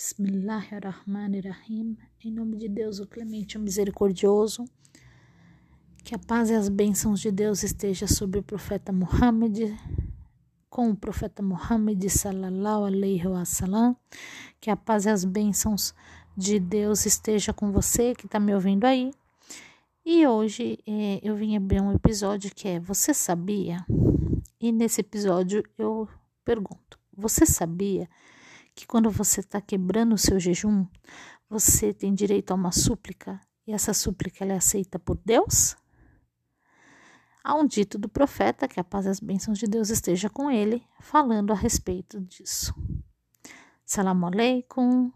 Bismillahirrahmanirrahim. Em nome de Deus, o clemente, o misericordioso. Que a paz e as bênçãos de Deus esteja sobre o profeta Muhammad, com o profeta Muhammad sallallahu alaihi wasallam. Que a paz e as bênçãos de Deus esteja com você que está me ouvindo aí. E hoje é, eu vim abrir um episódio que é Você sabia? E nesse episódio eu pergunto: Você sabia? Que quando você está quebrando o seu jejum, você tem direito a uma súplica e essa súplica é aceita por Deus? Há um dito do profeta, que a paz e as bênçãos de Deus esteja com ele, falando a respeito disso. Salam aleikum,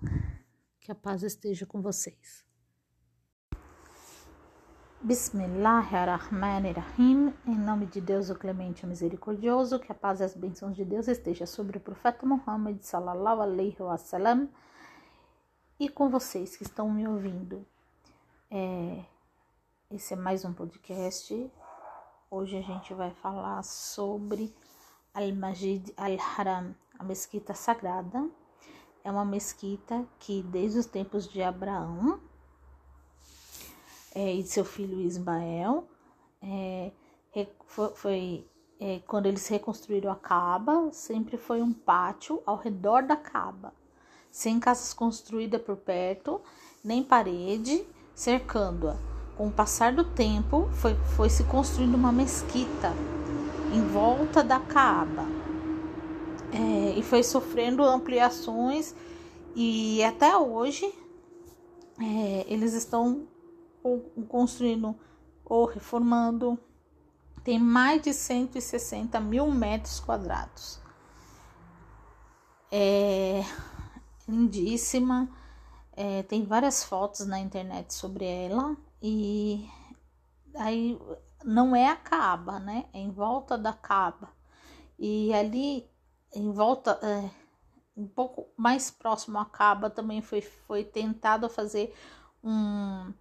que a paz esteja com vocês. Bismillahirrahmanirrahim. Em nome de Deus, o clemente e misericordioso, que a paz e as bênçãos de Deus esteja sobre o profeta Muhammad sallallahu alaihi wasallam e com vocês que estão me ouvindo. É, esse é mais um podcast. Hoje a gente vai falar sobre Al-Majid Al-Haram, a mesquita sagrada. É uma mesquita que desde os tempos de Abraão é, e de seu filho Ismael. É, foi, é, quando eles reconstruíram a Caba, sempre foi um pátio ao redor da Caba, sem casas construídas por perto, nem parede cercando-a. Com o passar do tempo, foi, foi se construindo uma mesquita em volta da Caba é, e foi sofrendo ampliações e até hoje é, eles estão construindo ou reformando, tem mais de 160 mil metros quadrados. É lindíssima, é, tem várias fotos na internet sobre ela e aí não é a Caba, né? É em volta da Caba e ali em volta é, um pouco mais próximo à Caba também foi foi tentado fazer um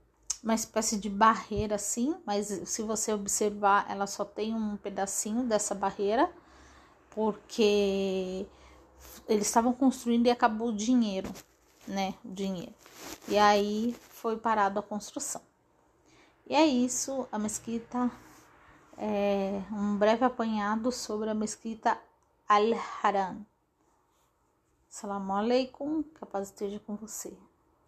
uma espécie de barreira assim, mas se você observar, ela só tem um pedacinho dessa barreira, porque eles estavam construindo e acabou o dinheiro, né? O dinheiro. E aí foi parado a construção. E é isso, a mesquita é um breve apanhado sobre a mesquita Al-Haram. Salam alaikum, que a paz esteja com você.